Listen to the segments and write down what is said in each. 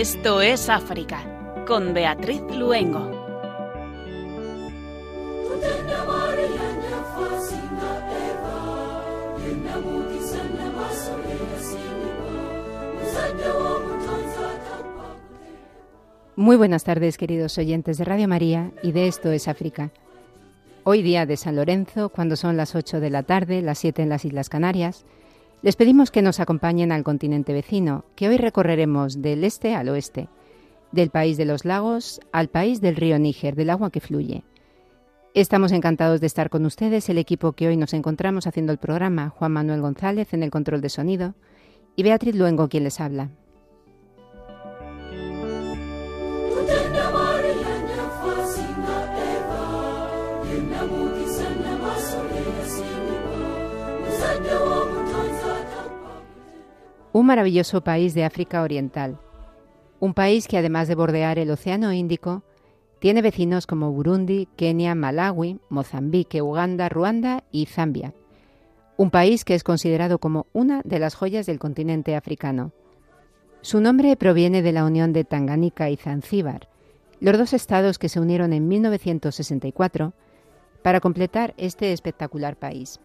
Esto es África, con Beatriz Luengo. Muy buenas tardes, queridos oyentes de Radio María y de Esto es África. Hoy día de San Lorenzo, cuando son las 8 de la tarde, las 7 en las Islas Canarias, les pedimos que nos acompañen al continente vecino, que hoy recorreremos del este al oeste, del país de los lagos al país del río Níger, del agua que fluye. Estamos encantados de estar con ustedes, el equipo que hoy nos encontramos haciendo el programa, Juan Manuel González en el control de sonido y Beatriz Luengo quien les habla. Un maravilloso país de África Oriental. Un país que además de bordear el Océano Índico, tiene vecinos como Burundi, Kenia, Malawi, Mozambique, Uganda, Ruanda y Zambia. Un país que es considerado como una de las joyas del continente africano. Su nombre proviene de la unión de Tanganica y Zanzíbar, los dos estados que se unieron en 1964 para completar este espectacular país.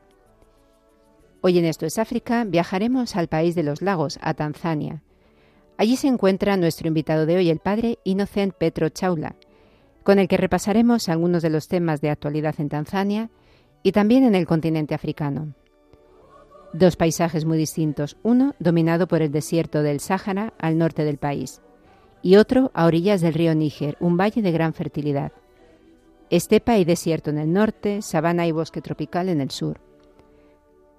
Hoy en Esto es África viajaremos al país de los lagos, a Tanzania. Allí se encuentra nuestro invitado de hoy, el padre Innocent Petro Chaula, con el que repasaremos algunos de los temas de actualidad en Tanzania y también en el continente africano. Dos paisajes muy distintos, uno dominado por el desierto del Sáhara al norte del país y otro a orillas del río Níger, un valle de gran fertilidad. Estepa y desierto en el norte, sabana y bosque tropical en el sur.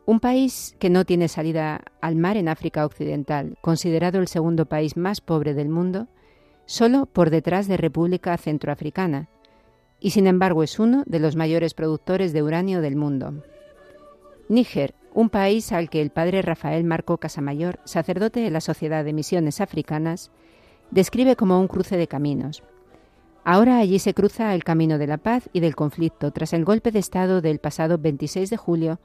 Un país que no tiene salida al mar en África Occidental, considerado el segundo país más pobre del mundo, solo por detrás de República Centroafricana, y sin embargo es uno de los mayores productores de uranio del mundo. Níger, un país al que el padre Rafael Marco Casamayor, sacerdote de la Sociedad de Misiones Africanas, describe como un cruce de caminos. Ahora allí se cruza el camino de la paz y del conflicto tras el golpe de Estado del pasado 26 de julio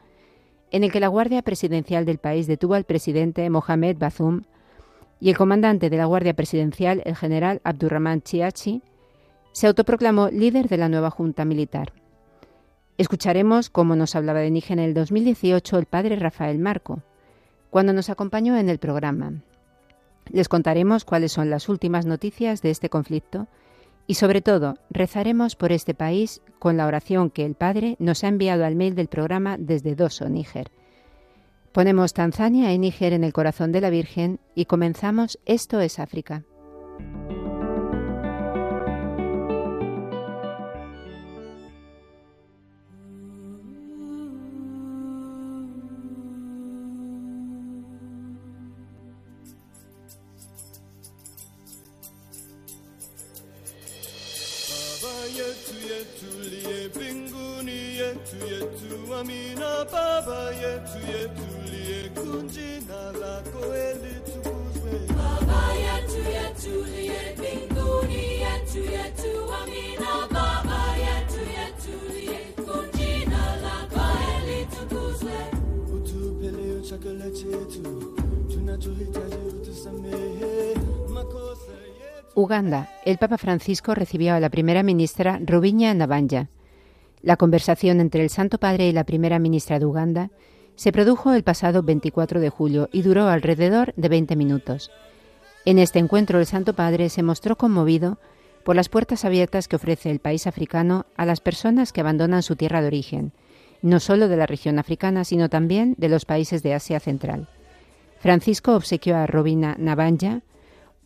en el que la Guardia Presidencial del país detuvo al presidente Mohamed Bazoum y el comandante de la Guardia Presidencial, el general Abdurrahman Chiachi, se autoproclamó líder de la nueva Junta Militar. Escucharemos cómo nos hablaba de Níger en el 2018 el padre Rafael Marco, cuando nos acompañó en el programa. Les contaremos cuáles son las últimas noticias de este conflicto y sobre todo, rezaremos por este país con la oración que el Padre nos ha enviado al mail del programa desde Doso, Níger. Ponemos Tanzania y Níger en el corazón de la Virgen y comenzamos Esto es África. Uganda, el Papa Francisco recibió a la primera ministra Rubiña Nabanja. La conversación entre el Santo Padre y la primera ministra de Uganda se produjo el pasado 24 de julio y duró alrededor de 20 minutos. En este encuentro el Santo Padre se mostró conmovido por las puertas abiertas que ofrece el país africano a las personas que abandonan su tierra de origen, no solo de la región africana, sino también de los países de Asia Central. Francisco obsequió a Robina Nabanja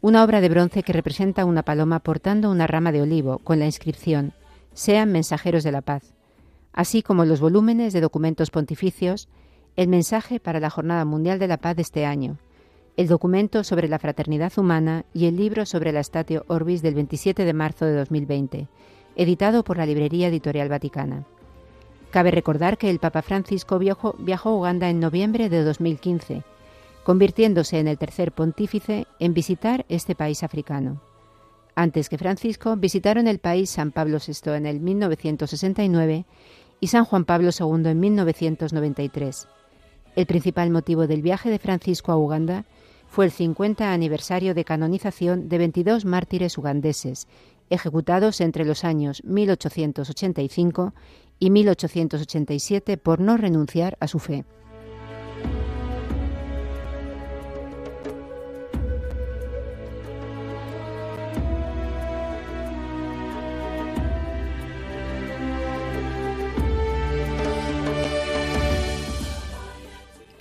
una obra de bronce que representa una paloma portando una rama de olivo con la inscripción Sean mensajeros de la paz, así como los volúmenes de documentos pontificios El mensaje para la Jornada Mundial de la Paz de este año, el documento sobre la fraternidad humana y el libro sobre la Statio Orbis del 27 de marzo de 2020, editado por la Librería Editorial Vaticana. Cabe recordar que el Papa Francisco viajó, viajó a Uganda en noviembre de 2015 convirtiéndose en el tercer pontífice en visitar este país africano. Antes que Francisco, visitaron el país San Pablo VI en el 1969 y San Juan Pablo II en 1993. El principal motivo del viaje de Francisco a Uganda fue el 50 aniversario de canonización de 22 mártires ugandeses, ejecutados entre los años 1885 y 1887 por no renunciar a su fe.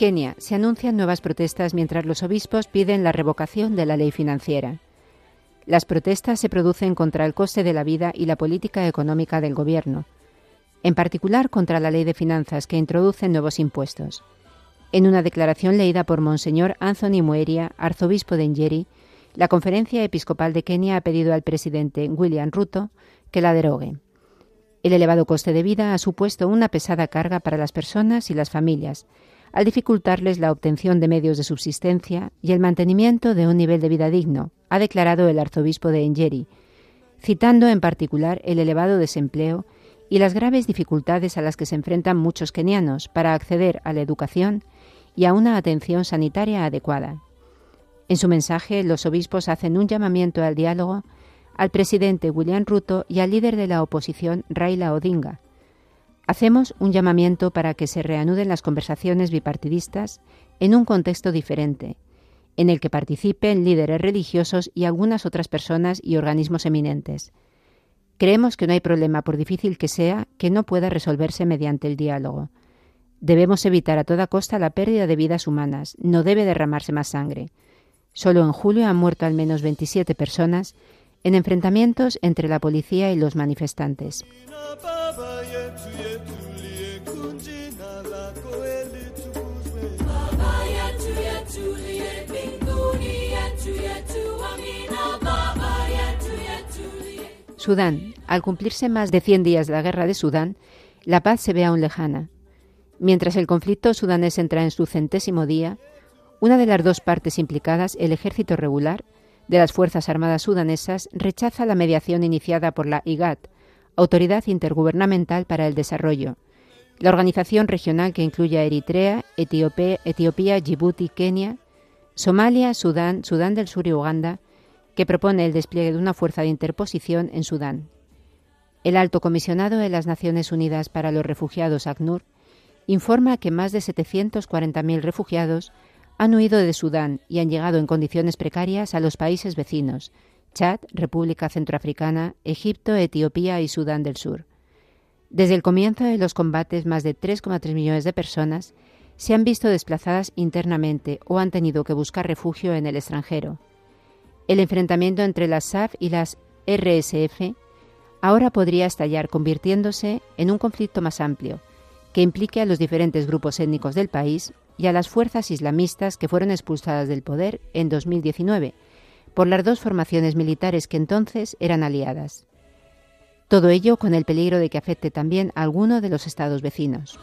Kenia se anuncian nuevas protestas mientras los obispos piden la revocación de la ley financiera. Las protestas se producen contra el coste de la vida y la política económica del gobierno, en particular contra la ley de finanzas que introduce nuevos impuestos. En una declaración leída por Monseñor Anthony Mueria, arzobispo de Njeri, la Conferencia Episcopal de Kenia ha pedido al presidente William Ruto que la derogue. El elevado coste de vida ha supuesto una pesada carga para las personas y las familias, al dificultarles la obtención de medios de subsistencia y el mantenimiento de un nivel de vida digno, ha declarado el arzobispo de Engeri, citando en particular el elevado desempleo y las graves dificultades a las que se enfrentan muchos kenianos para acceder a la educación y a una atención sanitaria adecuada. En su mensaje, los obispos hacen un llamamiento al diálogo al presidente William Ruto y al líder de la oposición Raila Odinga, Hacemos un llamamiento para que se reanuden las conversaciones bipartidistas en un contexto diferente, en el que participen líderes religiosos y algunas otras personas y organismos eminentes. Creemos que no hay problema, por difícil que sea, que no pueda resolverse mediante el diálogo. Debemos evitar a toda costa la pérdida de vidas humanas. No debe derramarse más sangre. Solo en julio han muerto al menos 27 personas en enfrentamientos entre la policía y los manifestantes. Sudán. Al cumplirse más de 100 días de la guerra de Sudán, la paz se ve aún lejana. Mientras el conflicto sudanés entra en su centésimo día, una de las dos partes implicadas, el ejército regular de las Fuerzas Armadas sudanesas, rechaza la mediación iniciada por la IGAD, Autoridad Intergubernamental para el Desarrollo, la organización regional que incluye a Eritrea, Etiopía, Etiopía, Djibouti, Kenia, Somalia, Sudán, Sudán del Sur y Uganda, que propone el despliegue de una fuerza de interposición en Sudán. El alto comisionado de las Naciones Unidas para los Refugiados, ACNUR, informa que más de 740.000 refugiados han huido de Sudán y han llegado en condiciones precarias a los países vecinos, Chad, República Centroafricana, Egipto, Etiopía y Sudán del Sur. Desde el comienzo de los combates, más de 3,3 millones de personas se han visto desplazadas internamente o han tenido que buscar refugio en el extranjero. El enfrentamiento entre las SAF y las RSF ahora podría estallar convirtiéndose en un conflicto más amplio, que implique a los diferentes grupos étnicos del país y a las fuerzas islamistas que fueron expulsadas del poder en 2019 por las dos formaciones militares que entonces eran aliadas. Todo ello con el peligro de que afecte también a alguno de los estados vecinos.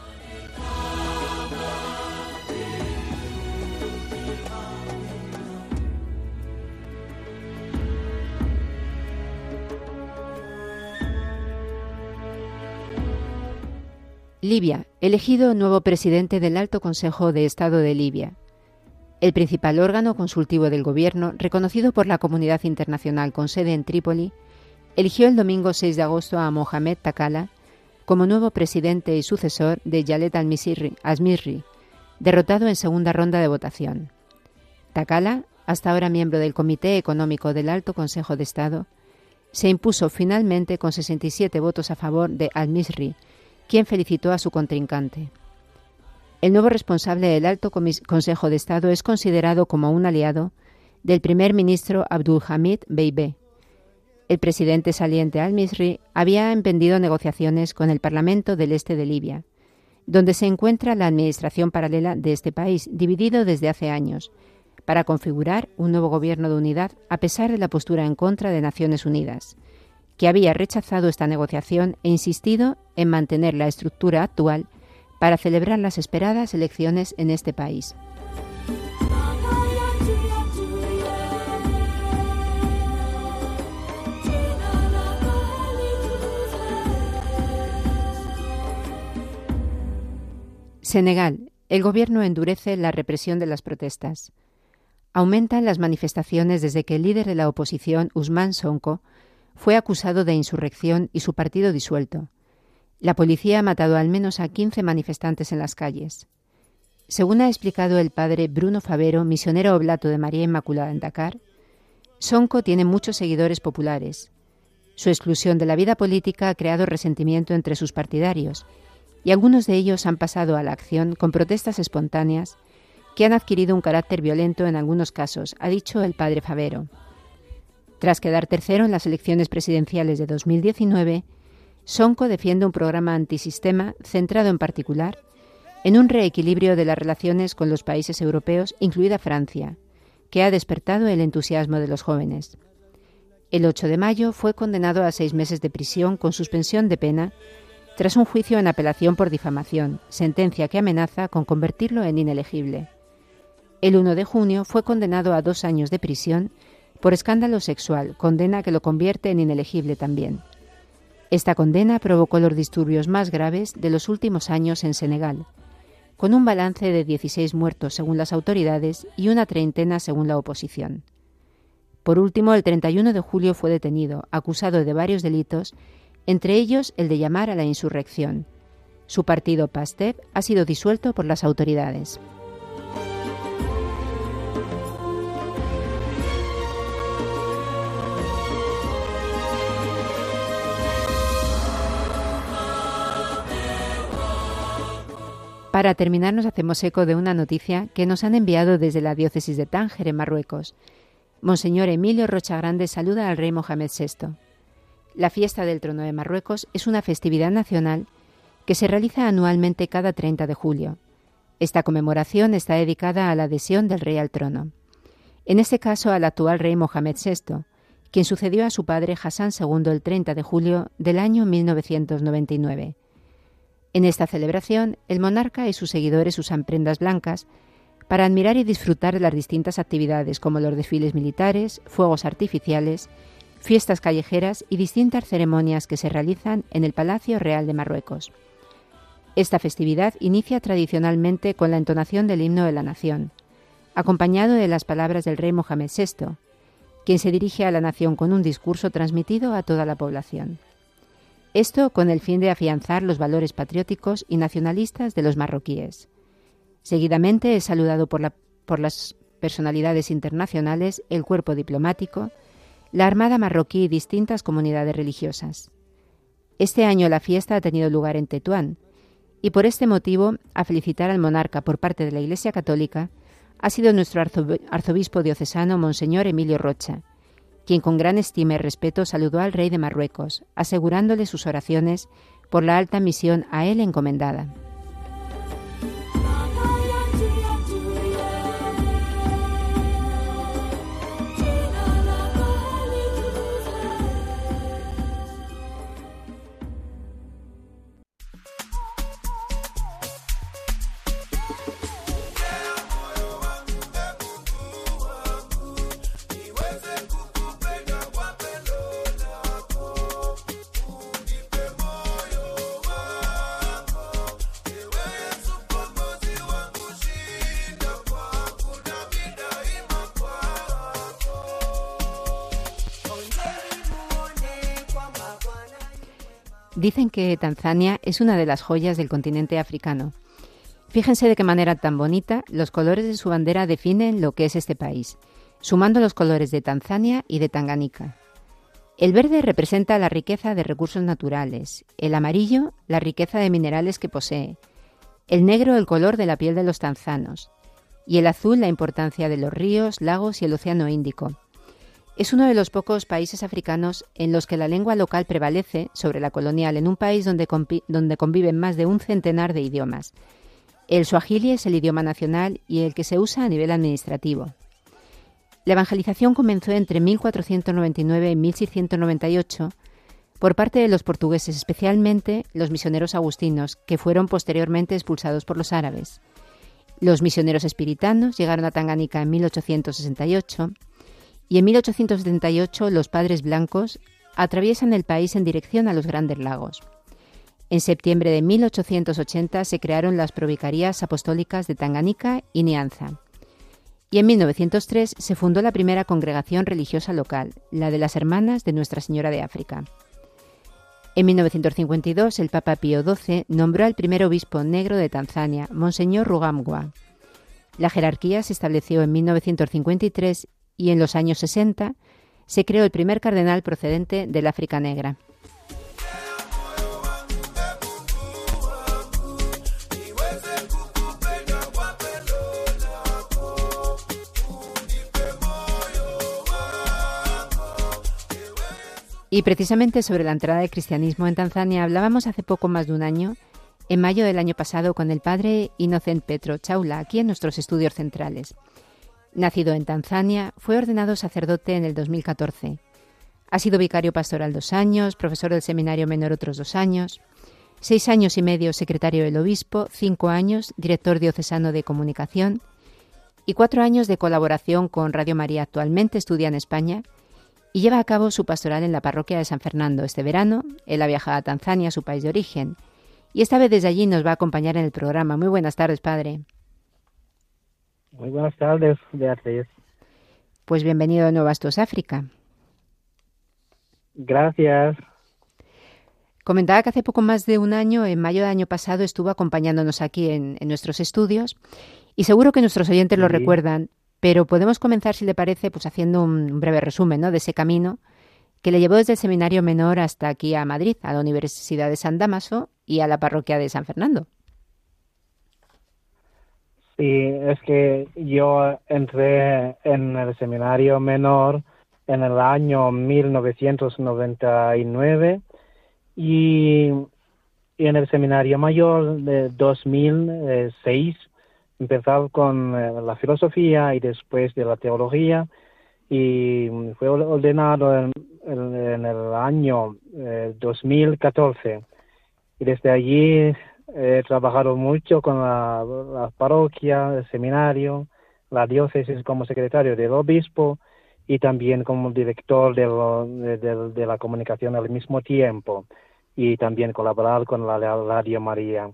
Libia, elegido nuevo presidente del Alto Consejo de Estado de Libia. El principal órgano consultivo del gobierno, reconocido por la comunidad internacional con sede en Trípoli, eligió el domingo 6 de agosto a Mohamed Takala como nuevo presidente y sucesor de Yalet al-Misri, derrotado en segunda ronda de votación. Takala, hasta ahora miembro del Comité Económico del Alto Consejo de Estado, se impuso finalmente con 67 votos a favor de al-Misri, quien felicitó a su contrincante. El nuevo responsable del Alto Consejo de Estado es considerado como un aliado del primer ministro Abdul Hamid Beibe. El presidente saliente al-Misri había emprendido negociaciones con el Parlamento del Este de Libia, donde se encuentra la administración paralela de este país, dividido desde hace años, para configurar un nuevo gobierno de unidad a pesar de la postura en contra de Naciones Unidas que había rechazado esta negociación e insistido en mantener la estructura actual para celebrar las esperadas elecciones en este país. Senegal. El gobierno endurece la represión de las protestas. aumentan las manifestaciones desde que el líder de la oposición, Usman Sonko, fue acusado de insurrección y su partido disuelto. La policía ha matado al menos a 15 manifestantes en las calles. Según ha explicado el padre Bruno Favero, misionero oblato de María Inmaculada en Dakar, Sonko tiene muchos seguidores populares. Su exclusión de la vida política ha creado resentimiento entre sus partidarios, y algunos de ellos han pasado a la acción con protestas espontáneas que han adquirido un carácter violento en algunos casos, ha dicho el padre Favero. Tras quedar tercero en las elecciones presidenciales de 2019, Sonko defiende un programa antisistema centrado en particular en un reequilibrio de las relaciones con los países europeos, incluida Francia, que ha despertado el entusiasmo de los jóvenes. El 8 de mayo fue condenado a seis meses de prisión con suspensión de pena tras un juicio en apelación por difamación, sentencia que amenaza con convertirlo en inelegible. El 1 de junio fue condenado a dos años de prisión por escándalo sexual, condena que lo convierte en inelegible también. Esta condena provocó los disturbios más graves de los últimos años en Senegal, con un balance de 16 muertos según las autoridades y una treintena según la oposición. Por último, el 31 de julio fue detenido, acusado de varios delitos, entre ellos el de llamar a la insurrección. Su partido PASTEP ha sido disuelto por las autoridades. Para terminar, nos hacemos eco de una noticia que nos han enviado desde la diócesis de Tánger, en Marruecos. Monseñor Emilio Rochagrande saluda al rey Mohamed VI. La fiesta del trono de Marruecos es una festividad nacional que se realiza anualmente cada 30 de julio. Esta conmemoración está dedicada a la adhesión del rey al trono. En este caso, al actual rey Mohamed VI, quien sucedió a su padre Hassan II el 30 de julio del año 1999. En esta celebración, el monarca y sus seguidores usan prendas blancas para admirar y disfrutar de las distintas actividades como los desfiles militares, fuegos artificiales, fiestas callejeras y distintas ceremonias que se realizan en el Palacio Real de Marruecos. Esta festividad inicia tradicionalmente con la entonación del himno de la nación, acompañado de las palabras del rey Mohamed VI, quien se dirige a la nación con un discurso transmitido a toda la población. Esto con el fin de afianzar los valores patrióticos y nacionalistas de los marroquíes. Seguidamente es saludado por, las personalidades internacionales, el cuerpo diplomático, la Armada marroquí y distintas comunidades religiosas. Este año la fiesta ha tenido lugar en Tetuán, y por este motivo, a felicitar al monarca por parte de la Iglesia Católica, ha sido nuestro arzobispo diocesano, Monseñor Emilio Rocha, quien con gran estima y respeto saludó al rey de Marruecos, asegurándole sus oraciones por la alta misión a él encomendada. Dicen que Tanzania es una de las joyas del continente africano. Fíjense de qué manera tan bonita los colores de su bandera definen lo que es este país, sumando los colores de Tanzania y de Tanganica. El verde representa la riqueza de recursos naturales, el amarillo la riqueza de minerales que posee, el negro el color de la piel de los tanzanos y el azul la importancia de los ríos, lagos y el océano Índico, es uno de los pocos países africanos en los que la lengua local prevalece sobre la colonial en un país donde, donde conviven más de un centenar de idiomas. El suajili es el idioma nacional y el que se usa a nivel administrativo. La evangelización comenzó entre 1499 y 1698 por parte de los portugueses, especialmente los misioneros agustinos, que fueron posteriormente expulsados por los árabes. Los misioneros espiritanos llegaron a Tanganica en 1868 y en 1878 los padres blancos atraviesan el país en dirección a los Grandes Lagos. En septiembre de 1880 se crearon las provicarías apostólicas de Tanganica y Nianza. y en 1903 se fundó la primera congregación religiosa local, la de las Hermanas de Nuestra Señora de África. En 1952 el Papa Pío XII nombró al primer obispo negro de Tanzania, Monseñor Rugamgwa. La jerarquía se estableció en 1953 y en los años 60 se creó el primer cardenal procedente del África Negra. Y precisamente sobre la entrada del cristianismo en Tanzania hablábamos hace poco más de un año, en mayo del año pasado, con el padre Inocent Petro Chaula, aquí en nuestros estudios centrales. Nacido en Tanzania, fue ordenado sacerdote en el 2014. Ha sido vicario pastoral dos años, profesor del seminario menor otros dos años, seis años y medio secretario del obispo, cinco años director diocesano de comunicación y cuatro años de colaboración con Radio María. Actualmente estudia en España y lleva a cabo su pastoral en la parroquia de San Fernando. Este verano él ha viajado a Tanzania, su país de origen, y esta vez desde allí nos va a acompañar en el programa. Muy buenas tardes, padre. Muy buenas tardes, Beatriz. Pues bienvenido de nuevo a Estos África. Gracias. Comentaba que hace poco más de un año, en mayo del año pasado, estuvo acompañándonos aquí en, nuestros estudios y seguro que nuestros oyentes lo recuerdan pero podemos comenzar, si le parece, pues haciendo un breve resumen ¿no? de ese camino que le llevó desde el seminario menor hasta aquí a Madrid, a la Universidad de San Damaso y a la parroquia de San Fernando. Sí, es que yo entré en el seminario menor en el año 1999 y, y en el seminario mayor de 2006 empezado con eh, la filosofía y después de la teología y fue ordenado en, el año 2014 eh, y desde allí he trabajado mucho con la, parroquia, el seminario, la diócesis como secretario del obispo y también como director de, de, la comunicación al mismo tiempo y también colaborar con la Radio María.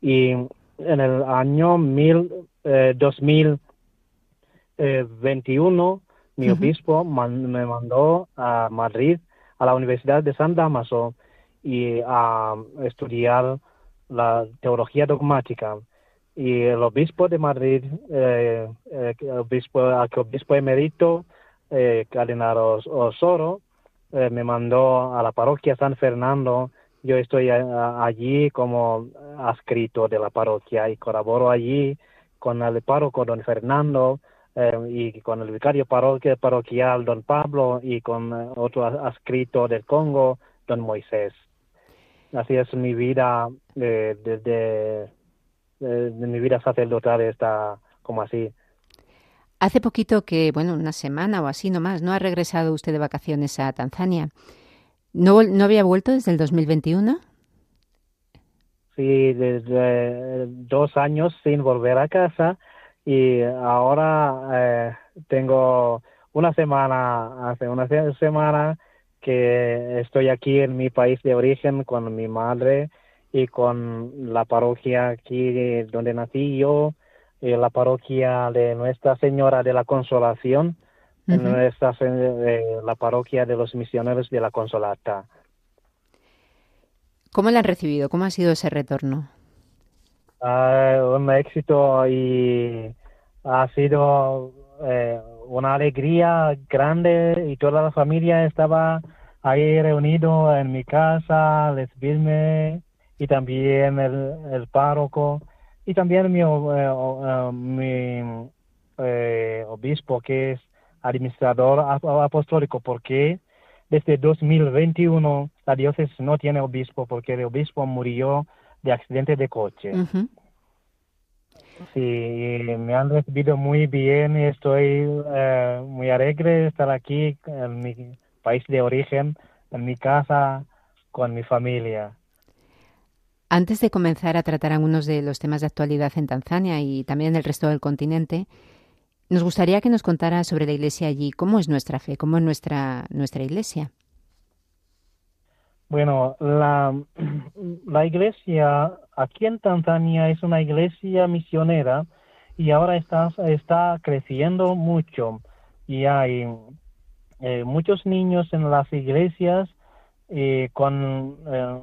Y en el año mil, 2021, eh, mi obispo me mandó a Madrid, a la Universidad de San Damaso, y a estudiar la teología dogmática. Y el obispo de Madrid, eh, eh el obispo, emérito, eh, Cardenal Osoro, eh, me mandó a la parroquia San Fernando yo estoy allí como adscrito de la parroquia y colaboro allí con el párroco don Fernando eh, y con el vicario parroquial don Pablo y con eh, otro adscrito del Congo don Moisés. Así es mi vida eh, desde mi vida sacerdotal está como así. Hace poquito que, bueno, una semana o así nomás, ¿no ha regresado usted de vacaciones a Tanzania? ¿No, ¿No había vuelto desde el 2021? Sí, desde dos años sin volver a casa y ahora eh, tengo una semana, hace una semana que estoy aquí en mi país de origen con mi madre y con la parroquia aquí donde nací yo, y la parroquia de Nuestra Señora de la Consolación en la parroquia de los misioneros de la Consolata. ¿Cómo le han recibido? ¿Cómo ha sido ese retorno? Uh, un éxito y ha sido eh, una alegría grande y toda la familia estaba ahí reunido en mi casa, recibirme y también el, el párroco y también mi, eh, mi eh, obispo que es administrador apostólico porque desde 2021 la diócesis no tiene obispo porque el obispo murió de accidente de coche. Sí, me han recibido muy bien y estoy eh, muy alegre de estar aquí en mi país de origen, en mi casa, con mi familia. Antes de comenzar a tratar algunos de los temas de actualidad en Tanzania y también en el resto del continente, nos gustaría que nos contara sobre la iglesia allí. ¿Cómo es nuestra fe? ¿Cómo es nuestra, nuestra iglesia? Bueno, la, la iglesia aquí en Tanzania es una iglesia misionera y ahora está, está creciendo mucho y hay eh, muchos niños en las iglesias eh, con eh,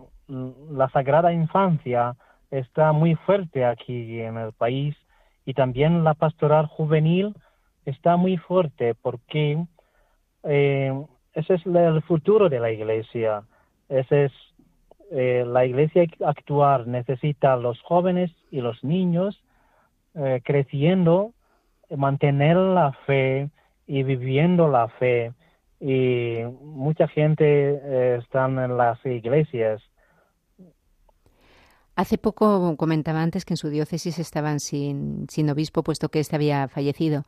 la Sagrada Infancia está muy fuerte aquí en el país y también la pastoral juvenil está muy fuerte porque ese es el futuro de la iglesia. Ese es la iglesia actual necesita a los jóvenes y los niños creciendo, mantener la fe y viviendo la fe y mucha gente eh, está en las iglesias. Hace poco comentaba antes que en su diócesis estaban sin, sin obispo, puesto que éste había fallecido.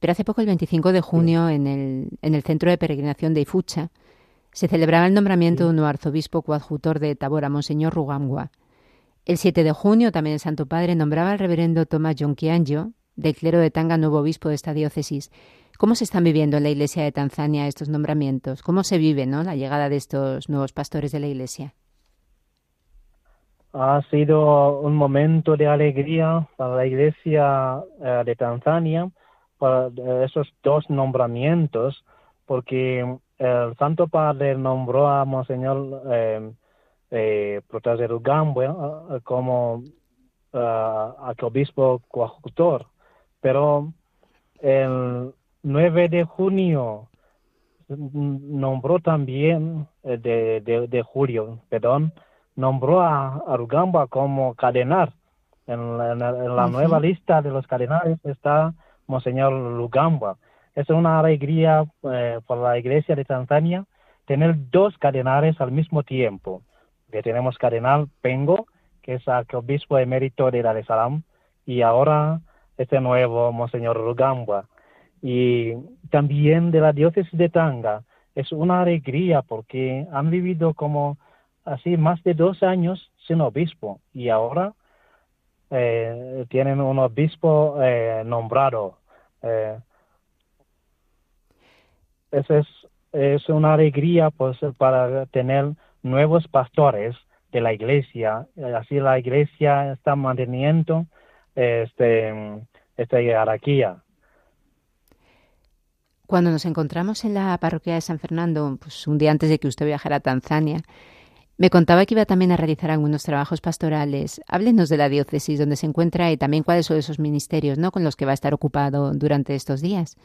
Pero hace poco, el 25 de junio, en, el, en el centro de peregrinación de Ifucha, se celebraba el nombramiento de un nuevo arzobispo coadjutor de Tabora, Monseñor Rugangua. El 7 de junio, también el Santo Padre nombraba al reverendo Tomás Yonquianjo, del clero de Tanga, nuevo obispo de esta diócesis. ¿Cómo se están viviendo en la Iglesia de Tanzania estos nombramientos? ¿Cómo se vive ¿no? la llegada de estos nuevos pastores de la Iglesia? Ha sido un momento de alegría para la Iglesia eh, de Tanzania, para eh, esos dos nombramientos, porque el Santo Padre nombró a Monseñor eh, eh como arcobispo coadjutor, pero el 9 de junio nombró también, eh, de, de, julio, perdón, nombró a, Arugamba como cardenal. En la, nueva lista de los cardenales está Monseñor Lugamba. Es una alegría eh, para la iglesia de Tanzania tener dos cardenales al mismo tiempo. Que tenemos cardenal Pengo, que es arcobispo emérito de Dar es Salaam, y ahora este nuevo Monseñor Lugamba y también de la diócesis de Tanga. Es una alegría porque han vivido como así más de dos años sin obispo y ahora eh, tienen un obispo eh, nombrado. Eh, es, es una alegría pues, para tener nuevos pastores de la iglesia. Así la iglesia está manteniendo este, esta jerarquía. Cuando nos encontramos en la parroquia de San Fernando, pues un día antes de que usted viajara a Tanzania, me contaba que iba también a realizar algunos trabajos pastorales. Háblenos de la diócesis donde se encuentra y también cuáles son esos ministerios ¿no? con los que va a estar ocupado durante estos días.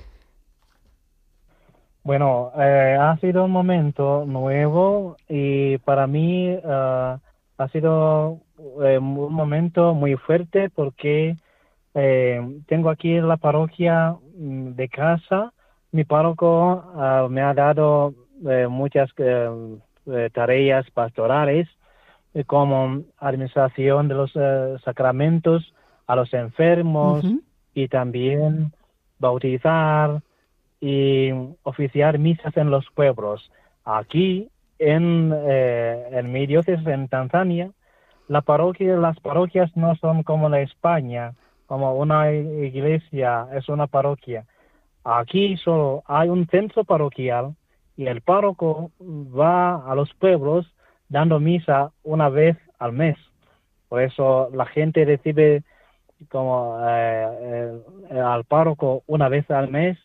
Bueno, eh, ha sido un momento nuevo y para mí eh, ha sido eh, un momento muy fuerte porque tengo aquí la parroquia mm, de casa. Mi párroco ah, me ha dado eh, muchas eh, eh, tareas pastorales como administración de los sacramentos a los enfermos y también bautizar y oficiar misas en los pueblos. Aquí en, en mi diócesis en Tanzania, la parroquia, las parroquias no son como la España, como una iglesia es una parroquia Aquí solo hay un centro parroquial y el párroco va a los pueblos dando misa una vez al mes. Por eso la gente recibe como eh, al párroco una vez al mes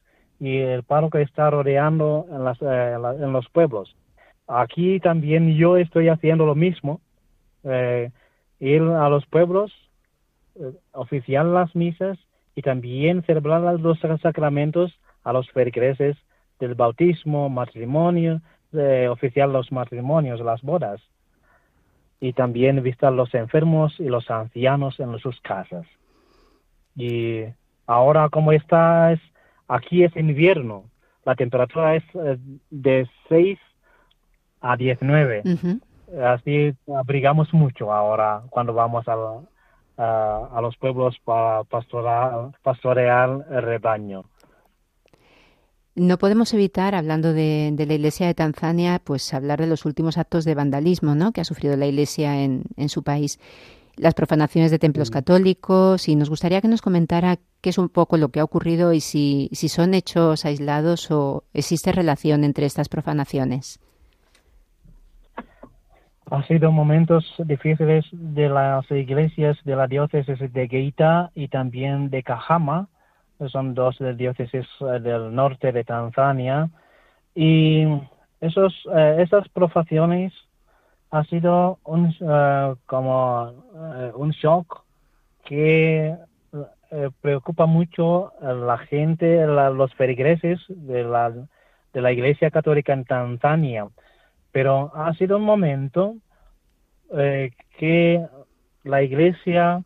y el párroco está rodeando en, las, eh, en los pueblos. Aquí también yo estoy haciendo lo mismo, eh, ir a los pueblos, oficiar las misas y también celebrar los sacramentos a los feligreses del bautismo, matrimonio, oficiar los matrimonios, las bodas, y también visitar los enfermos y los ancianos en sus casas. Y ahora como está, es, aquí es invierno, la temperatura es de 6 a 19. Así abrigamos mucho ahora cuando vamos a, a, los pueblos para pastorar, pastorear el rebaño. No podemos evitar, hablando de, la Iglesia de Tanzania, pues hablar de los últimos actos de vandalismo ¿no? que ha sufrido la Iglesia en, en su país. Las profanaciones de templos católicos y nos gustaría que nos comentara qué es un poco lo que ha ocurrido y si, si son hechos aislados o existe relación entre estas profanaciones. ha sido momentos difíciles de las iglesias de la diócesis de Geita y también de Kahama, son dos diócesis eh, del norte de Tanzania, y esos, eh, esas profanaciones ha sido un, eh, como un shock que preocupa mucho a la gente, los feligreses de la, de la Iglesia Católica en Tanzania. Pero ha sido un momento eh, que la iglesia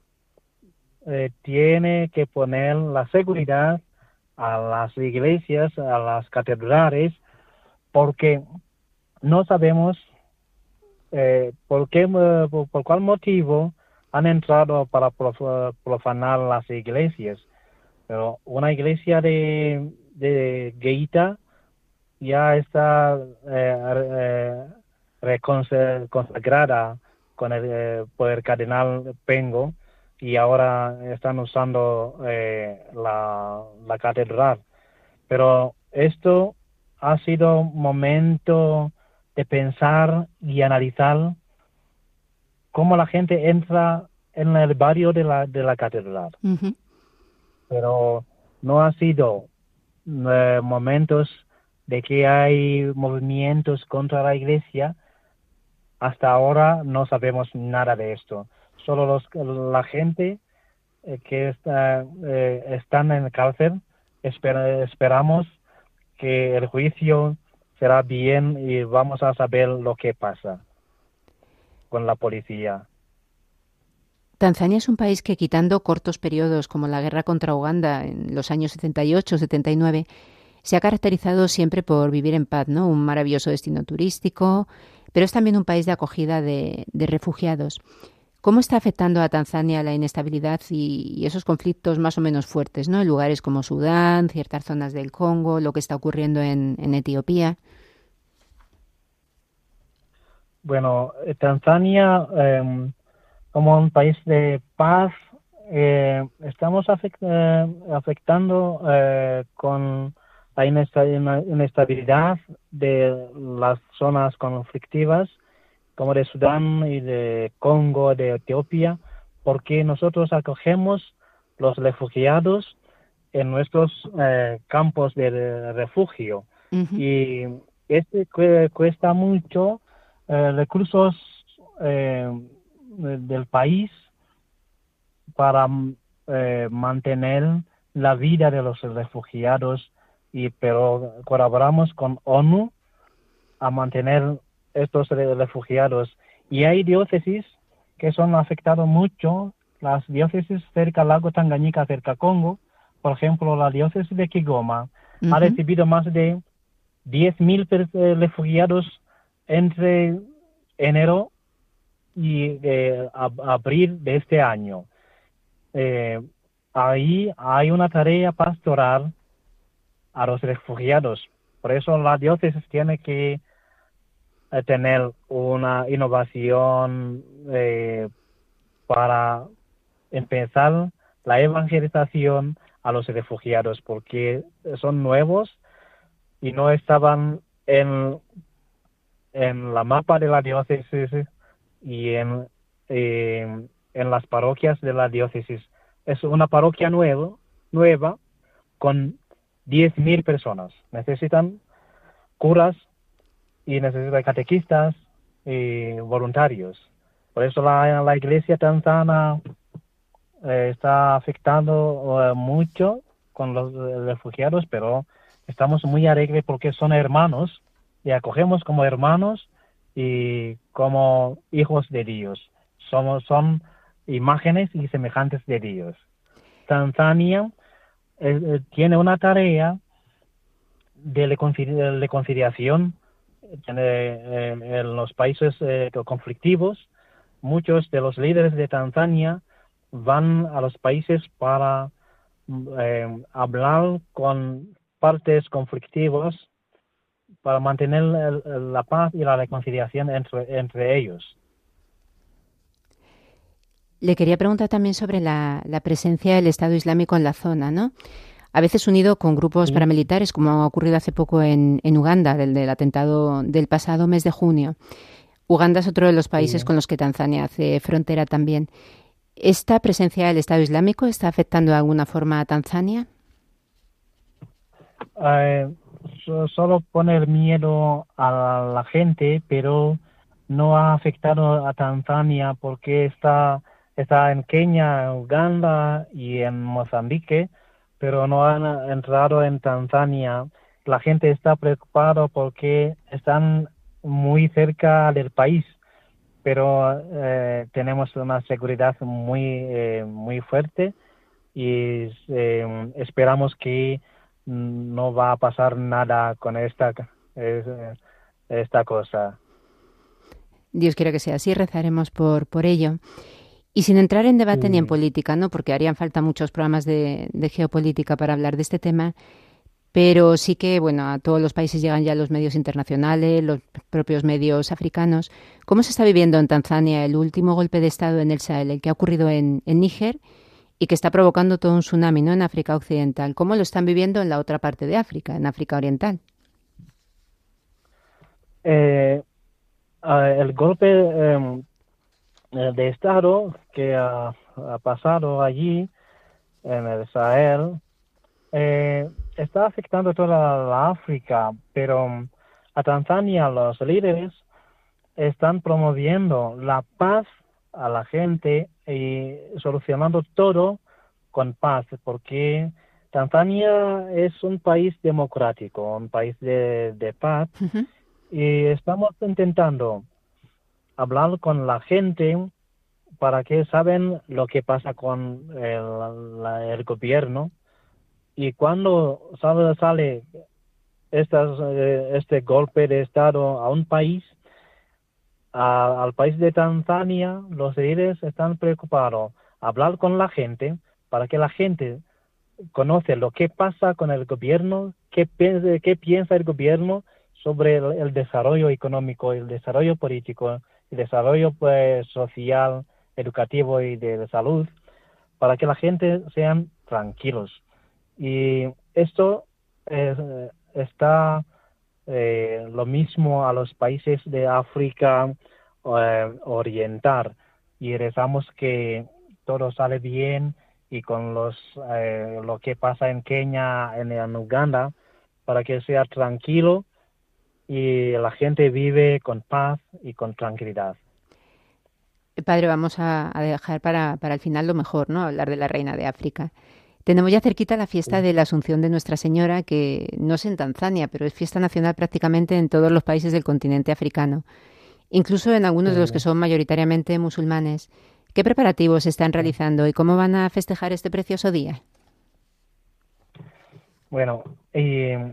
eh, tiene que poner la seguridad a las iglesias, a las catedrales, porque no sabemos eh, por qué, por, cuál motivo han entrado para profanar las iglesias. Pero una iglesia de, de Geita ya está eh, eh, consagrada con el, eh, por el cardenal Pengo y ahora están usando la, la catedral. Pero esto ha sido un momento de pensar y analizar cómo la gente entra en el barrio de la, de la catedral. Pero no ha sido momentos de que hay movimientos contra la iglesia, hasta ahora no sabemos nada de esto. Solo los, la gente eh, que está, eh, están en el cárcel, esperamos que el juicio será bien y vamos a saber lo que pasa con la policía. Tanzania es un país que quitando cortos periodos como la guerra contra Uganda en los años 78-79, se ha caracterizado siempre por vivir en paz, ¿no? Un maravilloso destino turístico, pero es también un país de acogida de, refugiados. ¿Cómo está afectando a Tanzania la inestabilidad y, esos conflictos más o menos fuertes, ¿no? En lugares como Sudán, ciertas zonas del Congo, lo que está ocurriendo en, Etiopía. Bueno, eh, Tanzania, em, como un país de paz, eh, estamos eh, afectando con hay una inestabilidad de las zonas conflictivas como de Sudán y de Congo, de Etiopía, porque nosotros acogemos los refugiados en nuestros eh, campos de refugio. Y este cuesta mucho eh, recursos eh, del país para mantener la vida de los refugiados y pero colaboramos con ONU a mantener estos refugiados y hay diócesis que son afectados mucho las diócesis cerca al lago Tanganyika cerca Congo por ejemplo la diócesis de Kigoma ha recibido más de 10.000 eh, refugiados entre enero y eh, abril de este año. Eh, ahí hay una tarea pastoral a los refugiados. Por eso la diócesis tiene que eh, tener una innovación eh, para empezar la evangelización a los refugiados, porque son nuevos y no estaban en, en la mapa de la diócesis y en, eh, en las parroquias de la diócesis. Es una parroquia nueva, nueva con 10.000 personas. Necesitan curas y necesitan catequistas y voluntarios. Por eso la, la iglesia tanzana eh, está afectando eh, mucho con los refugiados, pero estamos muy alegres porque son hermanos y acogemos como hermanos y como hijos de Dios. Somos, son imágenes y semejantes de Dios. Tanzania eh, eh, tiene una tarea de reconciliación eh, en los países conflictivos. Muchos de los líderes de Tanzania van a los países para hablar con partes conflictivas para mantener la paz y la reconciliación entre, entre ellos. Le quería preguntar también sobre la, presencia del Estado Islámico en la zona, ¿no? A veces unido con grupos paramilitares, como ha ocurrido hace poco en, Uganda, del, del, atentado del pasado mes de junio. Uganda es otro de los países con los que Tanzania hace frontera también. ¿Esta presencia del Estado Islámico está afectando de alguna forma a Tanzania? Eh, solo poner miedo a la gente, pero no ha afectado a Tanzania porque está, está en Kenia, Uganda y en Mozambique, pero no han entrado en Tanzania. La gente está preocupada porque están muy cerca del país, pero eh, tenemos una seguridad muy, eh, muy fuerte y eh, esperamos que no va a pasar nada con esta, esta cosa. Dios quiera que sea así, rezaremos por, por ello. Y sin entrar en debate ni en política, ¿no? Porque harían falta muchos programas de, de, geopolítica para hablar de este tema. Pero sí que, bueno, a todos los países llegan ya los medios internacionales, los propios medios africanos. ¿Cómo se está viviendo en Tanzania el último golpe de Estado en el Sahel, el que ha ocurrido en, en Níger y que está provocando todo un tsunami, ¿no? En África Occidental. ¿Cómo lo están viviendo en la otra parte de África, en África Oriental? Eh, el golpe em, eh, de Estado que ha, pasado allí en el Sahel eh, está afectando toda la África, pero em, a Tanzania los líderes están promoviendo la paz a la gente y solucionando todo con paz, porque Tanzania es un país democrático, un país de, paz, y estamos intentando hablar con la gente para que saben lo que pasa con el, gobierno. Y cuando sale, sale eh, este golpe de estado a un país al país de Tanzania los líderes están preocupados hablar con la gente para que la gente conoce lo que pasa con el gobierno, qué piensa, el gobierno sobre el, desarrollo económico, el desarrollo político, el desarrollo pues, social, educativo y de, salud, para que la gente sean tranquilos. Y esto está eh, lo mismo a los países de África eh, oriental y rezamos que todo sale bien y con los eh, lo que pasa en Kenia, en, en Uganda, para que sea tranquilo y la gente vive con paz y con tranquilidad. Padre, vamos a, dejar para, para, el final lo mejor, ¿no? Hablar de la reina de África. Tenemos ya cerquita la fiesta de la Asunción de Nuestra Señora, que no es en Tanzania, pero es fiesta nacional prácticamente en todos los países del continente africano, incluso en algunos de los que son mayoritariamente musulmanes. ¿Qué preparativos se están realizando y cómo van a festejar este precioso día? Bueno, eh,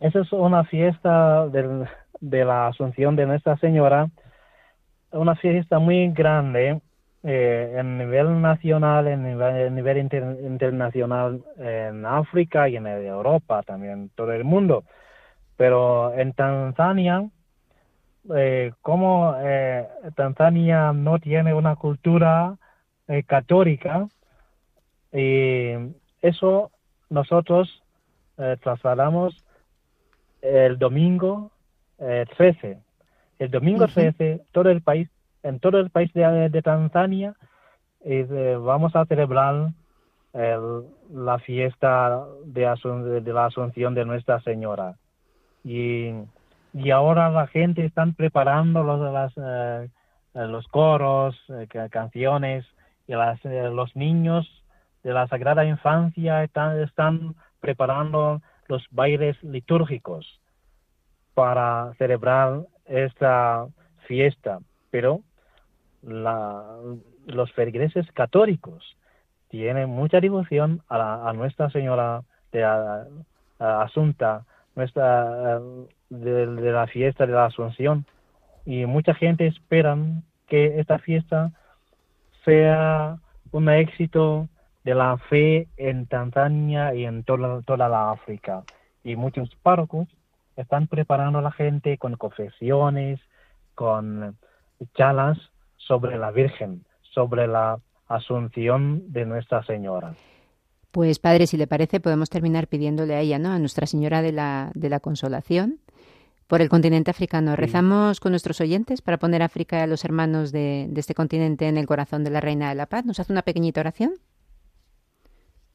esa es una fiesta de la Asunción de Nuestra Señora, una fiesta muy grande eh, en nivel nacional, en nivel, internacional en África y en Europa también, todo el mundo. Pero en Tanzania, eh, como eh, Tanzania no tiene una cultura eh, católica, y eso nosotros eh, trasladamos el domingo 13. Eh, el domingo 13, todo el país, en todo el país de, Tanzania, eh, vamos a celebrar la fiesta de, de, la Asunción de Nuestra Señora. Y, y ahora la gente está preparando los, las, eh, los coros, canciones, y las, los niños de la Sagrada Infancia están, están preparando los bailes litúrgicos para celebrar esta fiesta, pero los feligreses católicos tienen mucha devoción a, Nuestra Señora de Asunta, nuestra, de, la fiesta de la Asunción, y mucha gente esperan que esta fiesta sea un éxito de la fe en Tanzania y en toda, toda la África. Y muchos párrocos están preparando a la gente con confesiones, con charlas sobre la Virgen, sobre la asunción de Nuestra Señora. Pues padre, si le parece, podemos terminar pidiéndole a ella, ¿no? A Nuestra Señora de la, de la Consolación, por el continente africano. Rezamos con nuestros oyentes para poner a África a los hermanos de, de este continente en el corazón de la Reina de la Paz. ¿Nos hace una pequeñita oración?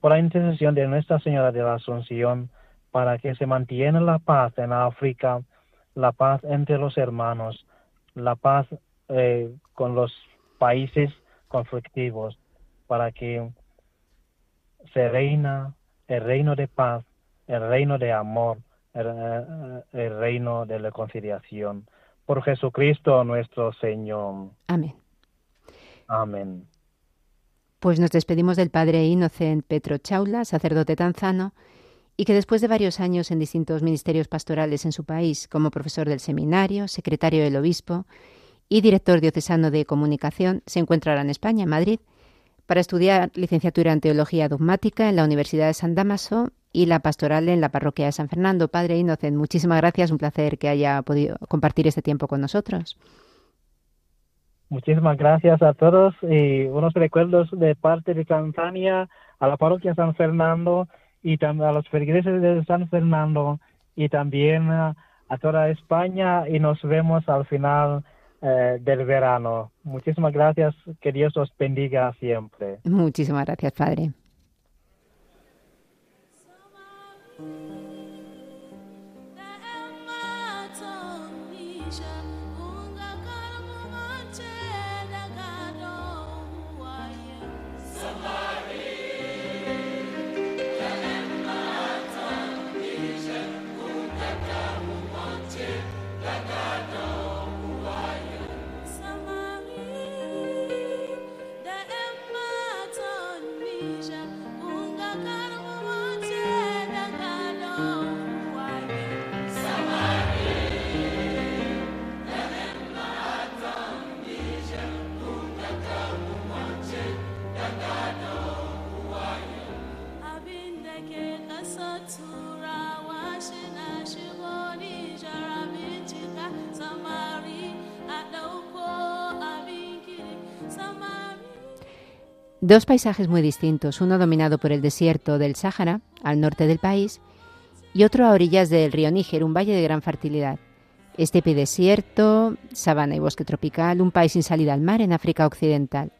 por la intercesión de Nuestra Señora de la Asunción, para que se mantenga la paz en África, la paz entre los hermanos, la paz eh, con los países conflictivos, para que se reina el reino de paz, el reino de amor, el, eh, el reino de la conciliación. Por Jesucristo nuestro Señor. Amén. Amén. Pues nos despedimos del padre Innocent Petro Chaula, sacerdote tanzano, y que después de varios años en distintos ministerios pastorales en su país, como profesor del seminario, secretario del obispo y director diocesano de comunicación, se encuentra ahora en España, en Madrid, para estudiar licenciatura en Teología Dogmática en la Universidad de San Damaso y la pastoral en la parroquia de San Fernando. Padre Innocent, muchísimas gracias, un placer que haya podido compartir este tiempo con nosotros. Muchísimas gracias a todos y unos recuerdos de parte de Tanzania a la parroquia San Fernando y a los feligreses de San Fernando y también a, a toda España y nos vemos al final eh, del verano. Muchísimas gracias, que Dios os bendiga siempre. Muchísimas gracias, Padre. Dos paisajes muy distintos, uno dominado por el desierto del Sáhara, al norte del país, y otro a orillas del río Níger, un valle de gran fertilidad. Estepe desierto, sabana y bosque tropical, un país sin salida al mar en África Occidental.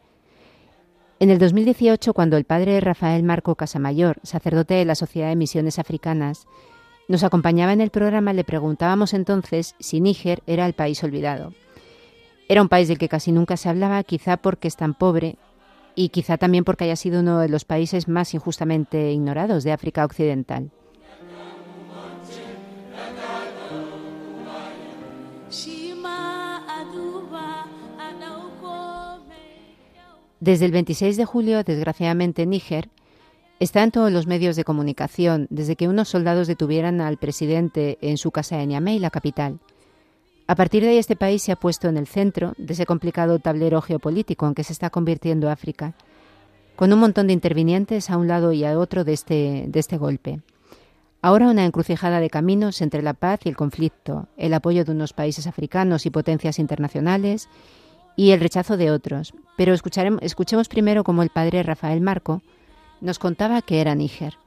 En el 2018, cuando el padre Rafael Marco Casamayor, sacerdote de la Sociedad de Misiones Africanas, nos acompañaba en el programa, le preguntábamos entonces si Níger era el país olvidado. Era un país del que casi nunca se hablaba, quizá porque es tan pobre y quizá también porque haya sido uno de los países más injustamente ignorados de África Occidental. Desde el 26 de julio, desgraciadamente, Níger está en todos los medios de comunicación desde que unos soldados detuvieran al presidente en su casa de Niamey, la capital. A partir de ahí este país se ha puesto en el centro de ese complicado tablero geopolítico en que se está convirtiendo África, con un montón de intervinientes a un lado y a otro de este, de este golpe. Ahora una encrucijada de caminos entre la paz y el conflicto, el apoyo de unos países africanos y potencias internacionales y el rechazo de otros. Pero escuchemos primero cómo el padre Rafael Marco nos contaba que era Níger.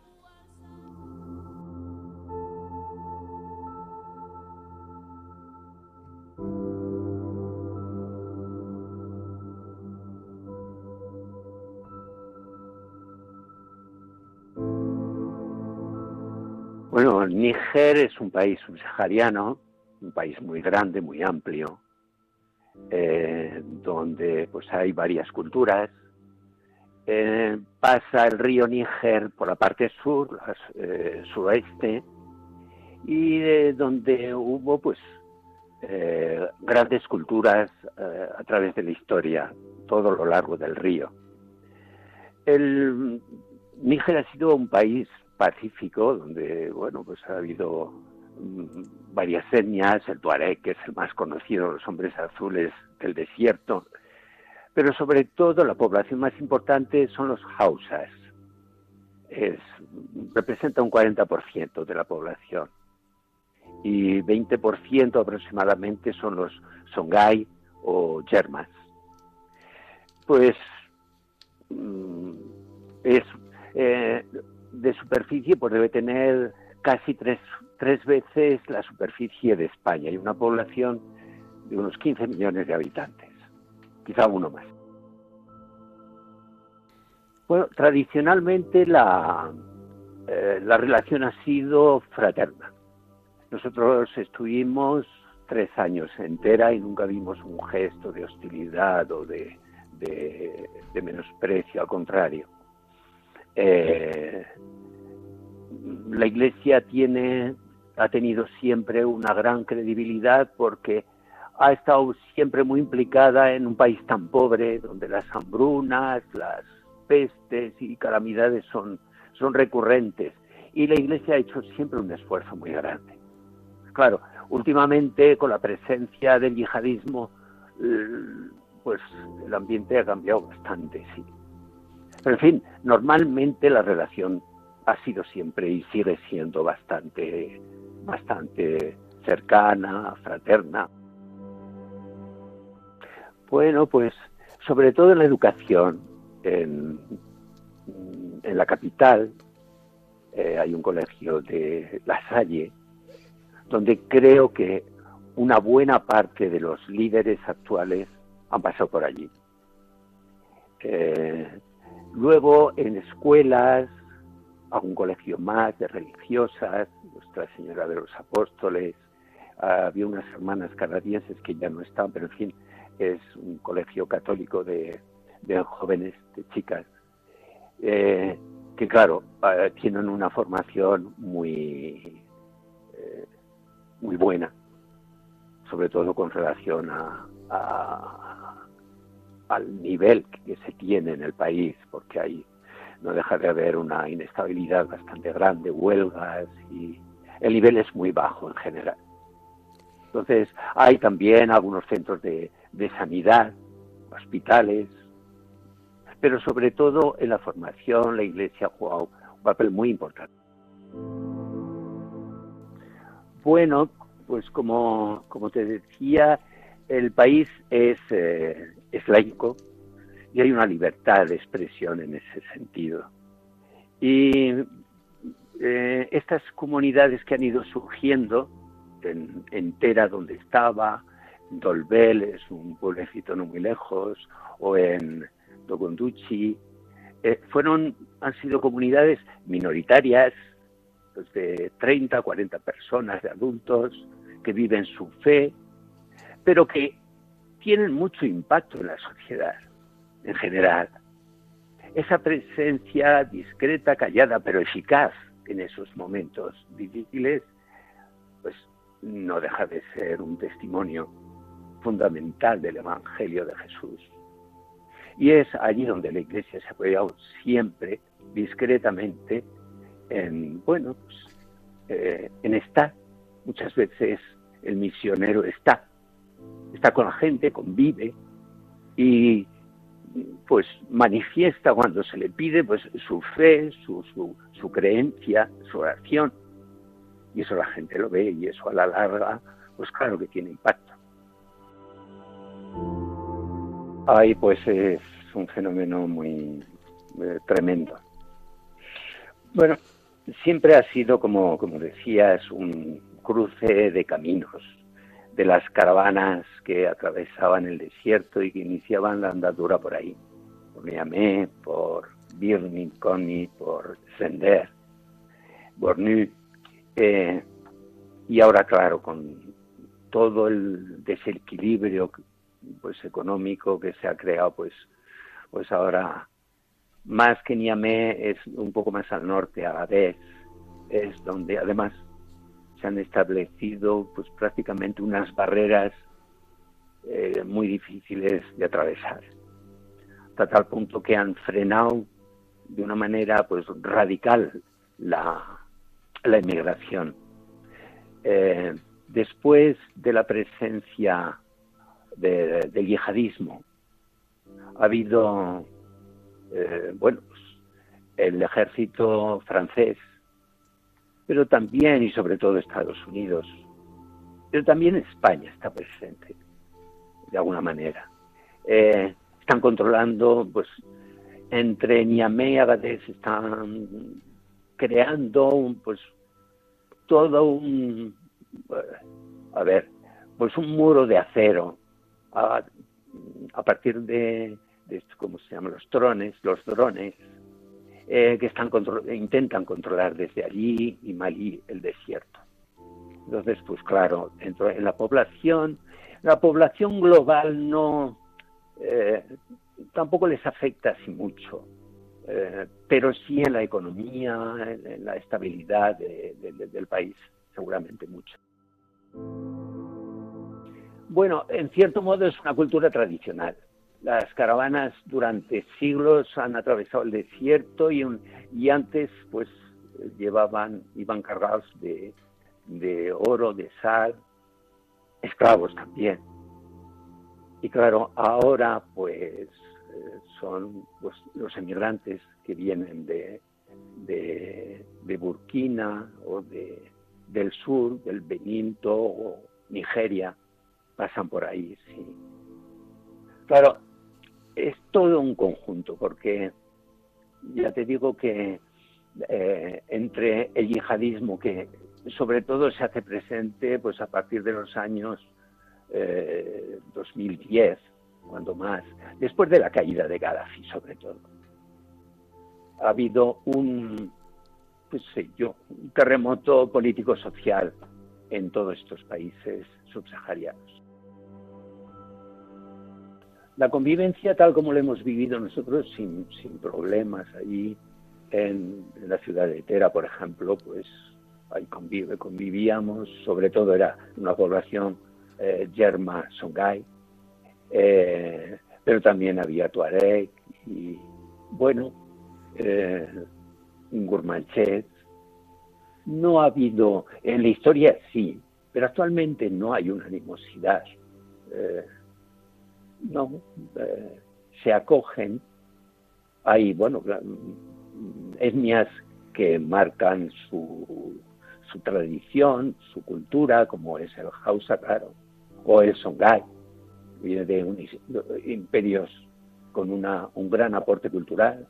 Bueno, Níger es un país subsahariano, un país muy grande, muy amplio, eh, donde pues hay varias culturas. Eh, pasa el río Níger por la parte sur, eh, suroeste, y de donde hubo pues eh, grandes culturas eh, a través de la historia, todo lo largo del río. El Níger ha sido un país pacífico, donde bueno pues ha habido mm, varias etnias, el tuareg, que es el más conocido, los hombres azules del desierto, pero sobre todo la población más importante son los hausas. Es, representa un 40% de la población y 20% aproximadamente son los songhai o yermas. Pues mm, es eh, de superficie, pues debe tener casi tres, tres veces la superficie de España y una población de unos 15 millones de habitantes, quizá uno más. Bueno, tradicionalmente la, eh, la relación ha sido fraterna. Nosotros estuvimos tres años entera y nunca vimos un gesto de hostilidad o de, de, menosprecio, al contrario. Eh, la Iglesia tiene, ha tenido siempre una gran credibilidad porque ha estado siempre muy implicada en un país tan pobre, donde las hambrunas, las pestes y calamidades son, son recurrentes. Y la Iglesia ha hecho siempre un esfuerzo muy grande. Claro, últimamente con la presencia del yihadismo, pues el ambiente ha cambiado bastante, sí. Pero en fin, normalmente la relación ha sido siempre y sigue siendo bastante, bastante cercana, fraterna. Bueno, pues sobre todo en la educación, en, la capital, eh, hay un colegio de La Salle, donde creo que una buena parte de los líderes actuales han pasado por allí. Eh, luego en escuelas, algún colegio más de religiosas, Nuestra Señora de los Apóstoles, había unas hermanas canadienses que ya no están, pero en fin, es un colegio católico de, jóvenes, de chicas, eh, que claro, eh, tienen una formación muy muy buena, sobre todo con relación a, al nivel que se tiene en el país, porque ahí no deja de haber una inestabilidad bastante grande, huelgas y el nivel es muy bajo en general. Entonces, hay también algunos centros de, sanidad, hospitales, pero sobre todo en la formación la Iglesia jugado un papel muy importante. Bueno, pues como te decía, el país es, eh, laico y hay una libertad de expresión en ese sentido. Y eh, estas comunidades que han ido surgiendo, en, en Tera, donde estaba, en Dolbel, es un pueblecito no muy lejos, o en Dogonduchi, eh, fueron, han sido comunidades minoritarias, pues, de 30, 40 personas, de adultos, que viven su fe, pero que tienen mucho impacto en la sociedad en general. Esa presencia discreta, callada, pero eficaz en esos momentos difíciles, pues no deja de ser un testimonio fundamental del Evangelio de Jesús. Y es allí donde la Iglesia se ha apoyado siempre, discretamente, en, bueno, pues, eh, en estar. Muchas veces el misionero está, está con la gente, convive y pues manifiesta cuando se le pide pues su fe, su, su, su creencia, su oración. Y eso la gente lo ve y eso a la larga, pues claro que tiene impacto. Ahí pues es un fenómeno muy eh, tremendo. Bueno, siempre ha sido, como, como decías, un cruce de caminos, de las caravanas que atravesaban el desierto y que iniciaban la andadura por ahí, por Niamey, por Birnin, Koni, por Sender, Bornu, eh, y ahora claro, con todo el desequilibrio pues económico que se ha creado, pues, pues ahora más que Niamey es un poco más al norte, a la vez, es donde además se han establecido pues prácticamente unas barreras eh, muy difíciles de atravesar, hasta tal punto que han frenado de una manera pues radical la, la inmigración. eh, después de la presencia del yihadismo, ha habido, eh, bueno, pues, el ejército francés, pero también y sobre todo Estados Unidos, pero también España está presente, de alguna manera. Eh, están controlando, pues, entre Niamey y Agadez están creando, pues, todo un, eh, a ver, pues un muro de acero a, partir de, de, ¿cómo se llama? Los drones, los drones, eh, que están intentan controlar desde allí y Malí el desierto. Entonces, pues claro, en la población, la población global no, eh, tampoco les afecta así mucho, eh, pero sí en la economía, en, la estabilidad del país, seguramente mucho. Bueno, en cierto modo es una cultura tradicional. Las caravanas durante siglos han atravesado el desierto y, y antes pues llevaban, iban cargados de, de oro, de sal, esclavos también. Y claro, ahora pues eh, son pues, los emigrantes que vienen de, de, Burkina o de, del sur, del Beninto o Nigeria, pasan por ahí, sí. Claro, es todo un conjunto, porque ya te digo que eh, entre el yihadismo, que sobre todo se hace presente pues a partir de los años 2010, eh, cuando más, después de la caída de Gaddafi, sobre todo. Ha habido un, pues sé yo, un terremoto político-social en todos estos países subsaharianos la convivencia tal como lo hemos vivido nosotros sin, problemas allí en, la ciudad de Tera, por ejemplo, pues ahí convivíamos, sobre todo era una población eh, yerma Songhai, eh, pero también había Tuareg y bueno, eh, Gurmanchet. No ha habido, en la historia sí, pero actualmente no hay una animosidad. Eh, no, eh, se acogen. Hay, bueno, etnias que marcan su, su tradición, su cultura, como es el Hausa, claro, o el Songhai, viene de un, imperios con una, un gran aporte cultural.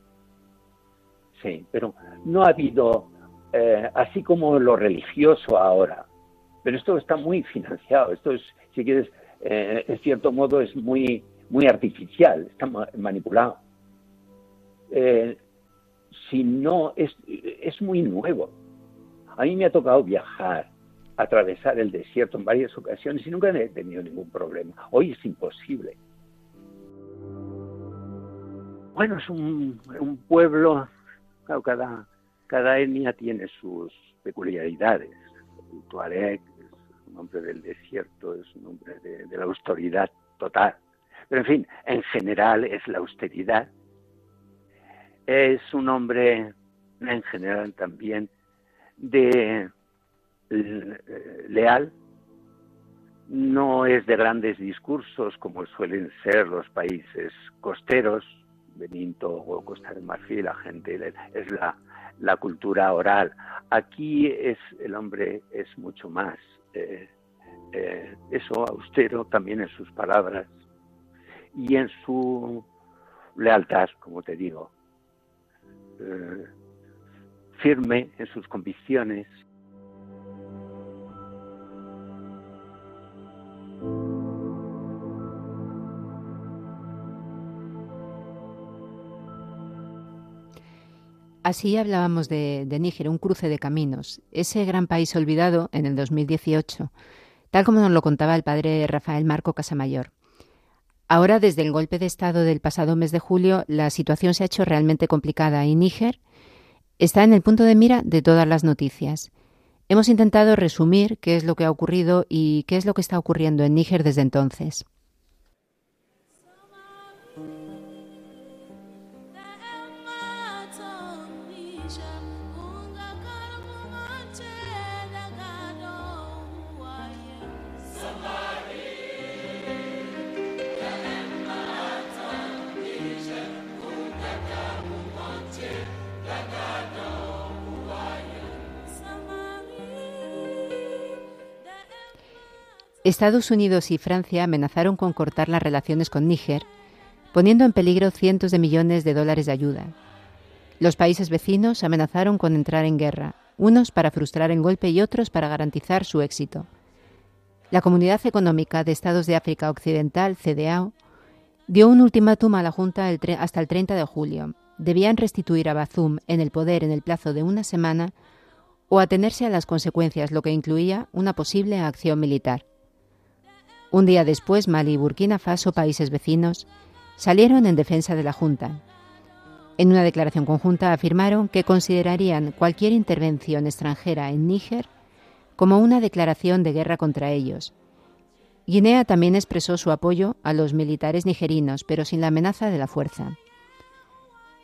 Sí, pero no ha habido, eh, así como lo religioso ahora, pero esto está muy financiado, esto es, si quieres, eh, en cierto modo es muy, muy artificial, está manipulado. Eh, si no, es, es muy nuevo. A mí me ha tocado viajar, atravesar el desierto en varias ocasiones y nunca he tenido ningún problema. Hoy es imposible. Bueno, es un, pueblo, cada, cada etnia tiene sus peculiaridades. El Tuareg un hombre del desierto, es un hombre de, la austeridad total. Pero en fin, en general es la austeridad. Es un hombre, en general también, de eh, leal, no es de grandes discursos como suelen ser los países costeros, Beninto o Costa del Marfil, la gente es la, la cultura oral. Aquí es el hombre es mucho más eh, eh, eso austero también en sus palabras y en su lealtad, como te digo, eh, firme en sus convicciones. Así hablábamos de, Níger, un cruce de caminos, ese gran país olvidado en el 2018, tal como nos lo contaba el padre Rafael Marco Casamayor. Ahora, desde el golpe de Estado del pasado mes de julio, la situación se ha hecho realmente complicada y Níger está en el punto de mira de todas las noticias. Hemos intentado resumir qué es lo que ha ocurrido y qué es lo que está ocurriendo en Níger desde entonces. Estados Unidos y Francia amenazaron con cortar las relaciones con Níger, poniendo en peligro cientos de millones de dólares de ayuda. Los países vecinos amenazaron con entrar en guerra, unos para frustrar el golpe y otros para garantizar su éxito. La Comunidad Económica de Estados de África Occidental, CDAO, dio un ultimátum a la Junta hasta el 30 de julio. Debían restituir a Bazum en el poder en el plazo de una semana o atenerse a las consecuencias, lo que incluía una posible acción militar. Un día después, Mali y Burkina Faso, países vecinos, salieron en defensa de la Junta. En una declaración conjunta afirmaron que considerarían cualquier intervención extranjera en Níger como una declaración de guerra contra ellos. Guinea también expresó su apoyo a los militares nigerinos, pero sin la amenaza de la fuerza.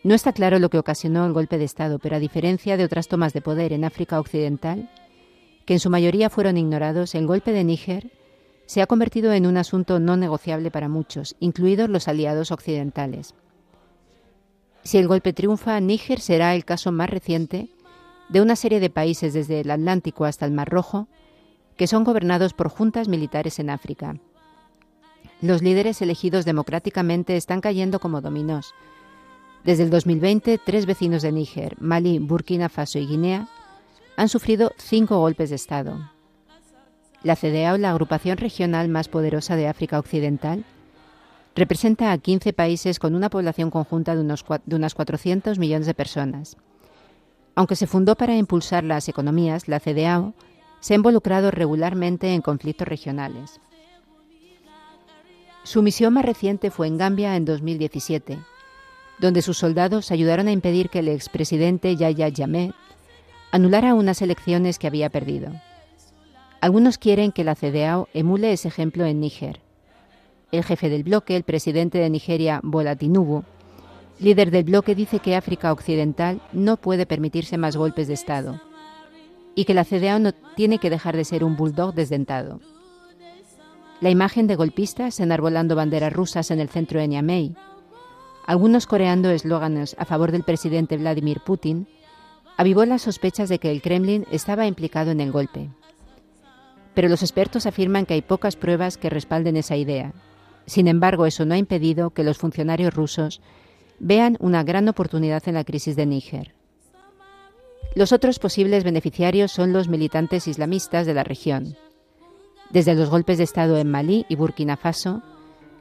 No está claro lo que ocasionó el golpe de Estado, pero a diferencia de otras tomas de poder en África Occidental, que en su mayoría fueron ignorados, el golpe de Níger se ha convertido en un asunto no negociable para muchos, incluidos los aliados occidentales. Si el golpe triunfa, Níger será el caso más reciente de una serie de países desde el Atlántico hasta el Mar Rojo que son gobernados por juntas militares en África. Los líderes elegidos democráticamente están cayendo como dominós. Desde el 2020, tres vecinos de Níger, Mali, Burkina Faso y Guinea, han sufrido cinco golpes de Estado. La CDAO, la agrupación regional más poderosa de África Occidental, representa a 15 países con una población conjunta de, unos, unas 400 millones de personas. Aunque se fundó para impulsar las economías, la CDAO se ha involucrado regularmente en conflictos regionales. Su misión más reciente fue en Gambia en 2017, donde sus soldados ayudaron a impedir que el expresidente Yahya Jammeh anulara unas elecciones que había perdido. Algunos quieren que la CDAO emule ese ejemplo en Níger. El jefe del bloque, el presidente de Nigeria, Bola Tinubu, líder del bloque, dice que África Occidental no puede permitirse más golpes de Estado y que la CDAO no tiene que dejar de ser un bulldog desdentado. La imagen de golpistas enarbolando banderas rusas en el centro de Niamey, algunos coreando eslóganes a favor del presidente Vladimir Putin, avivó las sospechas de que el Kremlin estaba implicado en el golpe. Pero los expertos afirman que hay pocas pruebas que respalden esa idea. Sin embargo, eso no ha impedido que los funcionarios rusos vean una gran oportunidad en la crisis de Níger. Los otros posibles beneficiarios son los militantes islamistas de la región. Desde los golpes de Estado en Malí y Burkina Faso,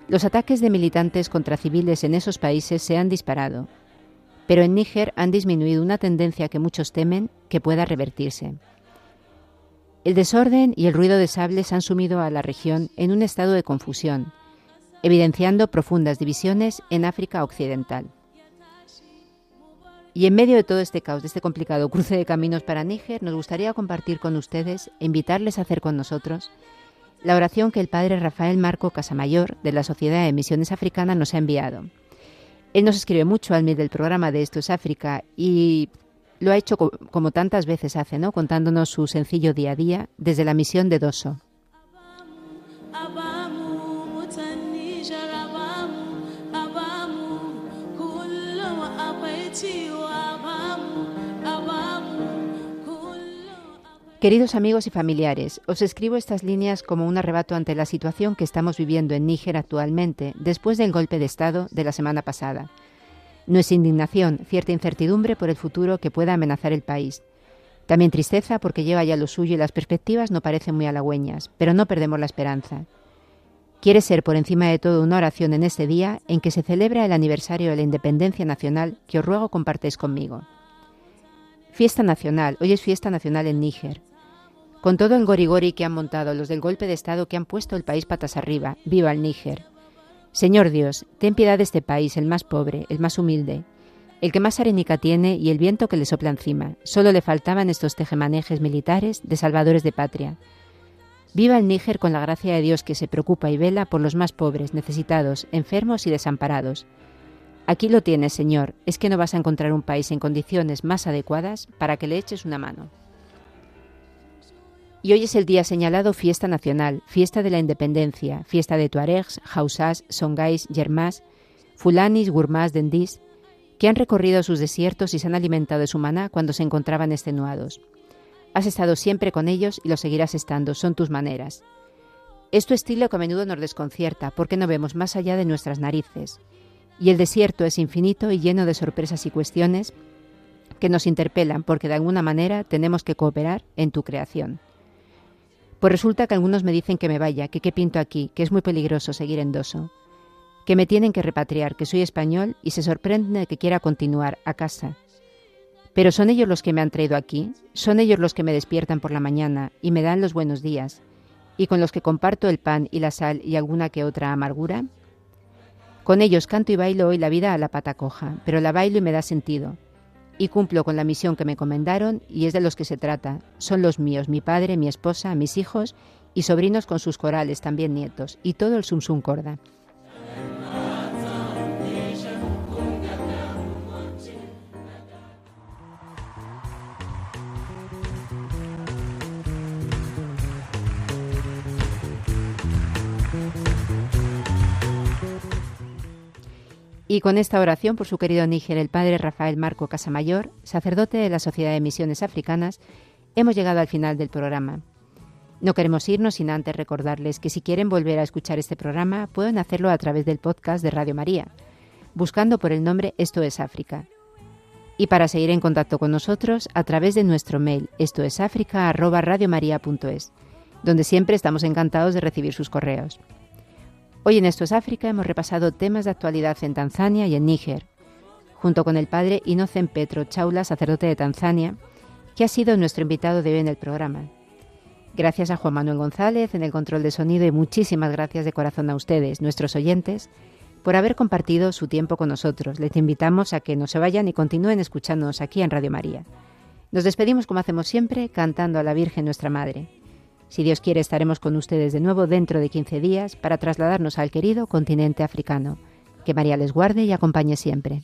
los ataques de militantes contra civiles en esos países se han disparado, pero en Níger han disminuido una tendencia que muchos temen que pueda revertirse. El desorden y el ruido de sables han sumido a la región en un estado de confusión, evidenciando profundas divisiones en África Occidental. Y en medio de todo este caos, de este complicado cruce de caminos para Níger, nos gustaría compartir con ustedes e invitarles a hacer con nosotros la oración que el padre Rafael Marco Casamayor de la Sociedad de Misiones Africana nos ha enviado. Él nos escribe mucho al medio del programa de Esto es África y lo ha hecho como tantas veces hace, ¿no? contándonos su sencillo día a día desde la misión de Doso. Queridos amigos y familiares, os escribo estas líneas como un arrebato ante la situación que estamos viviendo en Níger actualmente, después del golpe de Estado de la semana pasada. No es indignación, cierta incertidumbre por el futuro que pueda amenazar el país. También tristeza porque lleva ya lo suyo y las perspectivas no parecen muy halagüeñas, pero no perdemos la esperanza. Quiere ser por encima de todo una oración en este día en que se celebra el aniversario de la independencia nacional que os ruego compartéis conmigo. Fiesta nacional, hoy es fiesta nacional en Níger. Con todo el gorigori que han montado los del golpe de Estado que han puesto el país patas arriba, viva el Níger. Señor Dios, ten piedad de este país, el más pobre, el más humilde, el que más arenica tiene y el viento que le sopla encima. Solo le faltaban estos tejemanejes militares de salvadores de patria. Viva el Níger con la gracia de Dios que se preocupa y vela por los más pobres, necesitados, enfermos y desamparados Aquí lo tienes, Señor, es que no vas a encontrar un país en condiciones más adecuadas para que le eches una mano. Y hoy es el día señalado fiesta nacional, fiesta de la independencia, fiesta de tuaregs, hausás, songais, yermás, fulanis, gurmás, dendís, que han recorrido sus desiertos y se han alimentado de su maná cuando se encontraban extenuados. Has estado siempre con ellos y lo seguirás estando, son tus maneras. Es tu estilo que a menudo nos desconcierta porque no vemos más allá de nuestras narices. Y el desierto es infinito y lleno de sorpresas y cuestiones que nos interpelan porque de alguna manera tenemos que cooperar en tu creación. Pues resulta que algunos me dicen que me vaya, que qué pinto aquí, que es muy peligroso seguir en Doso, que me tienen que repatriar, que soy español y se sorprenden de que quiera continuar a casa. Pero son ellos los que me han traído aquí, son ellos los que me despiertan por la mañana y me dan los buenos días, y con los que comparto el pan y la sal y alguna que otra amargura. Con ellos canto y bailo hoy la vida a la pata coja, pero la bailo y me da sentido, y cumplo con la misión que me comendaron y es de los que se trata. Son los míos, mi padre, mi esposa, mis hijos y sobrinos con sus corales, también nietos, y todo el sumsum corda. Y con esta oración por su querido Níger, el padre Rafael Marco Casamayor, sacerdote de la Sociedad de Misiones Africanas, hemos llegado al final del programa. No queremos irnos sin antes recordarles que si quieren volver a escuchar este programa, pueden hacerlo a través del podcast de Radio María, buscando por el nombre Esto es África. Y para seguir en contacto con nosotros, a través de nuestro mail esto es donde siempre estamos encantados de recibir sus correos. Hoy en Esto es África hemos repasado temas de actualidad en Tanzania y en Níger, junto con el padre Inocen Petro Chaula, sacerdote de Tanzania, que ha sido nuestro invitado de hoy en el programa. Gracias a Juan Manuel González en el control de sonido y muchísimas gracias de corazón a ustedes, nuestros oyentes, por haber compartido su tiempo con nosotros. Les invitamos a que no se vayan y continúen escuchándonos aquí en Radio María. Nos despedimos como hacemos siempre, cantando a la Virgen nuestra Madre. Si Dios quiere, estaremos con ustedes de nuevo dentro de 15 días para trasladarnos al querido continente africano. Que María les guarde y acompañe siempre.